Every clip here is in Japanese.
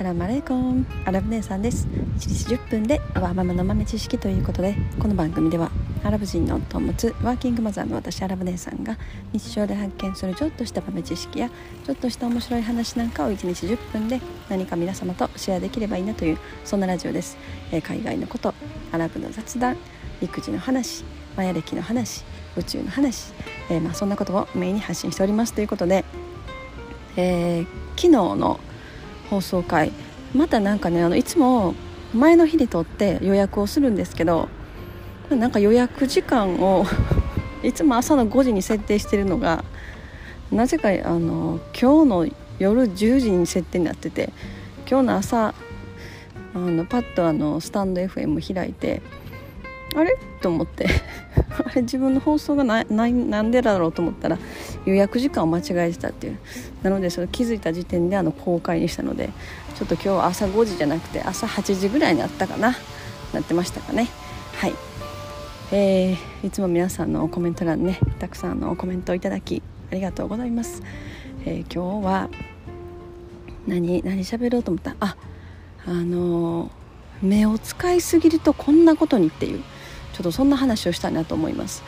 サラマレーコン。アラブ姉さんです。1日10分でアワーママの豆知識ということでこの番組ではアラブ人の夫を持つワーキングマザーの私アラブ姉さんが日常で発見するちょっとした豆知識やちょっとした面白い話なんかを1日10分で何か皆様とシェアできればいいなというそんなラジオです、えー、海外のことアラブの雑談育児の話マヤ歴の話宇宙の話、えー、まあ、そんなことをメインに発信しておりますということで、えー、昨日の放送回またなんかねあのいつも前の日にとって予約をするんですけどなんか予約時間を いつも朝の5時に設定してるのがなぜかあの今日の夜10時に設定になってて今日の朝あのパッとあのスタンド FM 開いてあれ？と思って。あれ自分の放送がなななんでだろうと思ったら予約時間を間違えてたっていう。なのでそれ気づいた時点であの公開にしたのでちょっと今日は朝5時じゃなくて朝8時ぐらいになったかななってましたかね。はい。えー、いつも皆さんのコメント欄ねたくさんのコメントをいただきありがとうございます、えー、今日は何何喋ろうと思った？ああのー、目を使いすぎるとこんなことにっていう。ちょっとそんな話をしたいなと思います。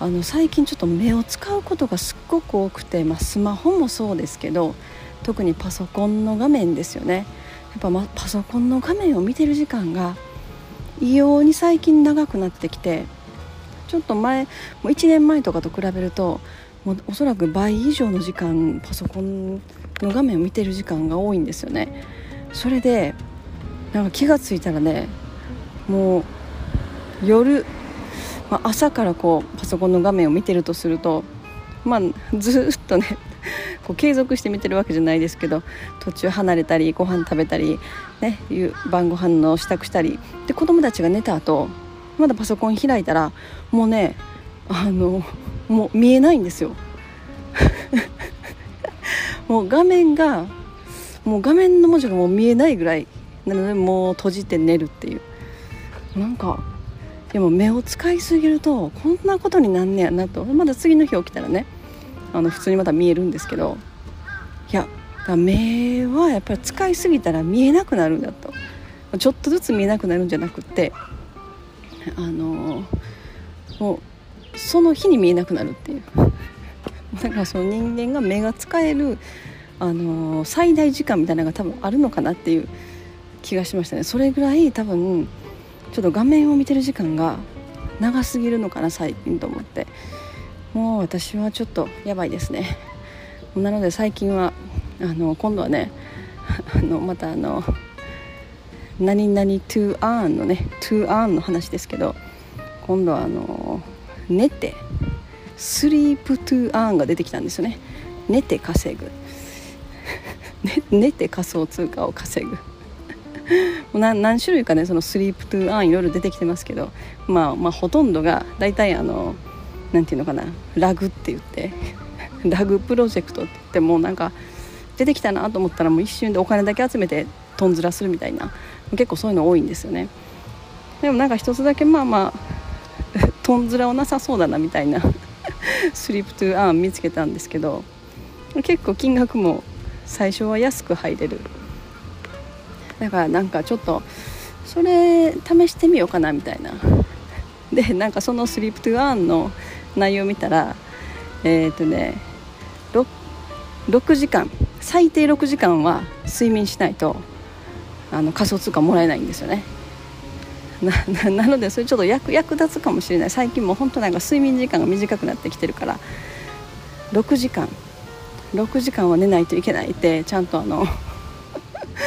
あの最近ちょっと目を使うことがすっごく多くて、まあ、スマホもそうですけど特にパソコンの画面ですよね。やっぱ、ま、パソコンの画面を見てる時間が異様に最近長くなってきてちょっと前もう1年前とかと比べるともうおそらく倍以上の時間パソコンの画面を見てる時間が多いんですよね。それでなんか気が付いたらねもう夜、まあ、朝からこうパソコンの画面を見てるとすると、まあ、ずっとね こう継続して見てるわけじゃないですけど途中離れたりご飯食べたり、ね、晩ご飯の支度したりで子供たちが寝た後まだパソコン開いたらもうねあのもう見えないんですよ。もう画面がもう画面の文字がもう見えないぐらいなのでもう閉じて寝るっていう。なんかでも目を使いすぎるとこんなことになんねやなと。まだ次の日起きたらねあの普通にまた見えるんですけどいや目はやっぱり使いすぎたら見えなくなるんだと。ちょっとずつ見えなくなるんじゃなくってあのもうその日に見えなくなるっていう。だからその人間が目が使えるあの最大時間みたいなのが多分あるのかなっていう気がしましたね。それぐらい多分ちょっと画面を見てる時間が長すぎるのかな最近と思って。もう私はちょっとやばいですね。なので最近はあの今度はね あのまたあの何々 to earn のね to earn の話ですけど今度はあの寝てスリープ to earn が出てきたんですよね。寝て稼ぐ。寝て仮想通貨を稼ぐ。何何種類かねそのスリープトゥーアンいろいろ出てきてますけど、まあ、まあほとんどが大体あの何て言うのかなラグって言って ラグプロジェクトって言ってもなんか出てきたなと思ったらもう一瞬でお金だけ集めてとんずらするみたいな結構そういうの多いんですよね。でもなんか一つだけまあまあとんずらをなさそうだなみたいな スリープトゥーアン見つけたんですけど結構金額も最初は安く入れるだからなんかちょっとそれ試してみようかなみたいな。でなんかそのスリープトゥーアンの内容を見たらえっ、ー、とね 6, 6時間最低6時間は睡眠しないとあの仮想通貨もらえないんですよね。ななのでそれちょっと役役立つかもしれない。最近も本当なんか睡眠時間が短くなってきてるから6時間6時間は寝ないといけないってちゃんとあの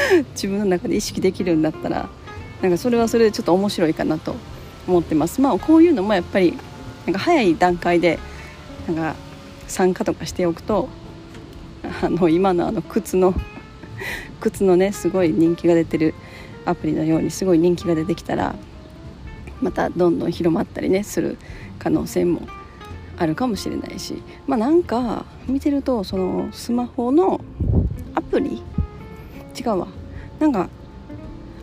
自分の中で意識できるんだったらなんかそれはそれでちょっと面白いかなと思ってます。まあこういうのもやっぱりなんか早い段階でなんか参加とかしておくとあの今のあの靴の靴のねすごい人気が出てるアプリのようにすごい人気が出てきたらまたどんどん広まったりねする可能性もあるかもしれないし。まあなんか見てるとそのスマホのアプリ違うわ。なんか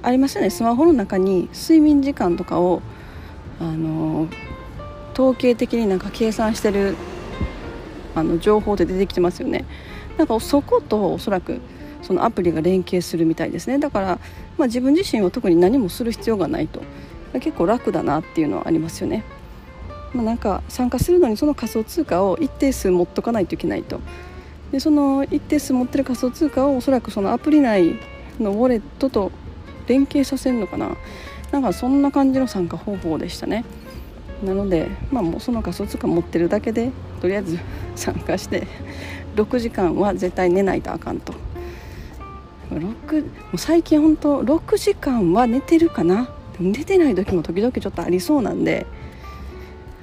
ありますよね。スマホの中に睡眠時間とかをあの統計的になんか計算してるあの情報で出てきてますよね。なんかそことおそらくそのアプリが連携するみたいですね。だから、まあ、自分自身は特に何もする必要がないと。結構楽だなっていうのはありますよね、まあ、なんか参加するのにその仮想通貨を一定数持っとかないといけないと。でその一定数持ってる仮想通貨をおそらくそのアプリ内のウォレットと連携させるのかな。なんかそんな感じの参加方法でしたね。なので、まあ、もうその仮想通貨持ってるだけでとりあえず 参加して6時間は絶対寝ないとあかんと。6もう最近本当6時間は寝てるかな。寝てない時も時々ちょっとありそうなんで、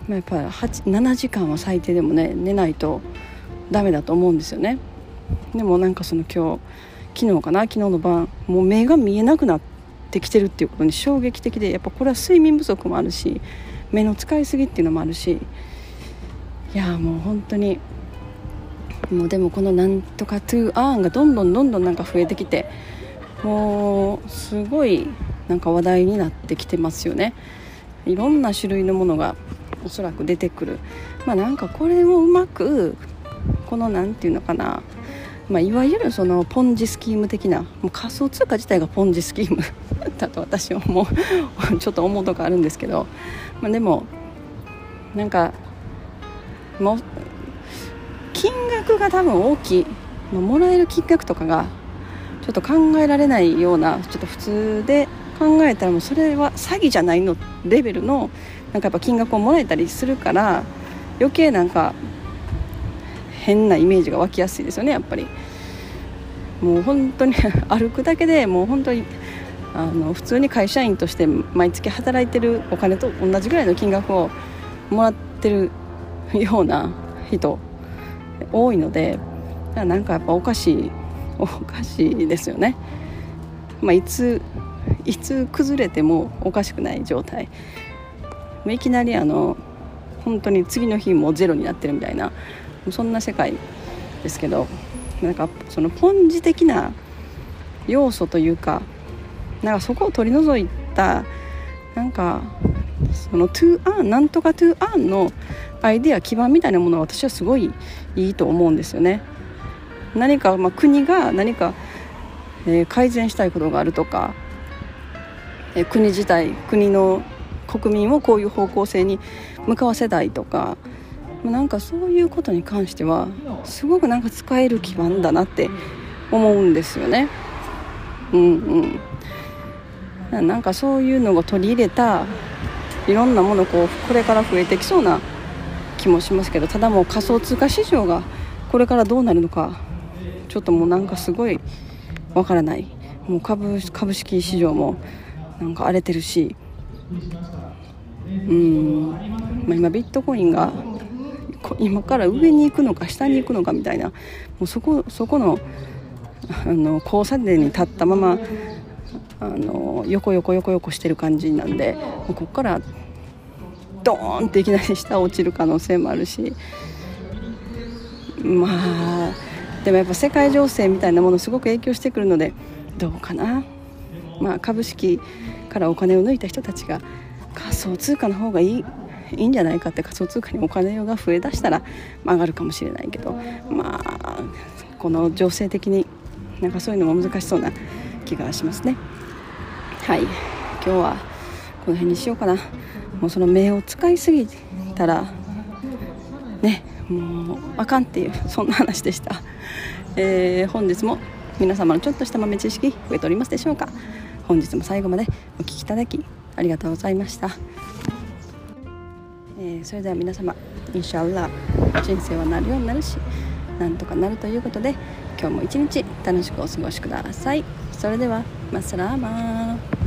まあ、やっぱ7時間は最低でもね寝ないとダメだと思うんですよね。でもなんかその今日昨日かな？昨日の晩もう目が見えなくなってきてるっていうことに衝撃的でやっぱこれは睡眠不足もあるし目の使いすぎっていうのもあるしいやもう本当にもうでもこのなんとかトゥーアーンがどんどんどんどんなんか増えてきてもうすごいなんか話題になってきてますよね。いろんな種類のものがおそらく出てくる。まあなんかこれをうまくこの何て言うのかな。まあ、いわゆるそのポンジスキーム的なもう仮想通貨自体がポンジスキーム だと私はもう ちょっと思うとこあるんですけど、まあ、でもなんかもう金額が多分大きい。まあもらえる金額とかがちょっと考えられないようなちょっと普通で考えたらもうそれは詐欺じゃないのレベルのなんかやっぱ金額をもらえたりするから余計なんか変なイメージが湧きやすいですよねやっぱり。もう本当に 歩くだけでもう本当にあの普通に会社員として毎月働いてるお金と同じぐらいの金額をもらってるような人多いのでなんかやっぱおかしいおかしいですよね、まあ、いついつ崩れてもおかしくない状態。いきなりあの本当に次の日もゼロになってるみたいなそんな世界ですけどなんかそのポンジ的な要素というかなんかそこを取り除いたなんかそのトゥーアンなんとかトゥーアンのアイデア基盤みたいなものは私はすごいいいと思うんですよね。何か、まあ、国が何か、えー、改善したいことがあるとか、えー、国自体国の国民をこういう方向性に向かわせたいとかなんかそういうことに関してはすごくなんか使える基盤だなって思うんですよね。うんうん、なんかそういうのを取り入れたいろんなものこうこれから増えてきそうな気もしますけどただもう仮想通貨市場がこれからどうなるのかちょっともうなんかすごいわからない。もう株株式市場もなんか荒れてるし。うん、まあ、今ビットコインが今から上に行くのか下に行くのかみたいなもうそこそこのあの交差点に立ったままあの横横横横してる感じなんでもうここからドーンっていきなり下落ちる可能性もあるしまあでもやっぱ世界情勢みたいなものすごく影響してくるのでどうかな、まあ、株式からお金を抜いた人たちが仮想通貨の方がいいいいんじゃないかって仮想通貨にお金が増えだしたら、まあ、上がるかもしれないけどまあこの情勢的になんかそういうのも難しそうな気がしますね。はい。今日はこの辺にしようかな。もうその目を使いすぎたらねもうあかんっていうそんな話でした、えー、本日も皆様のちょっとした豆知識増えておりますでしょうか。本日も最後までお聴きいただきありがとうございました。えー、それでは皆様インシャアラ人生はなるようになるしなんとかなるということで今日も一日楽しくお過ごしください。それではマスラーマー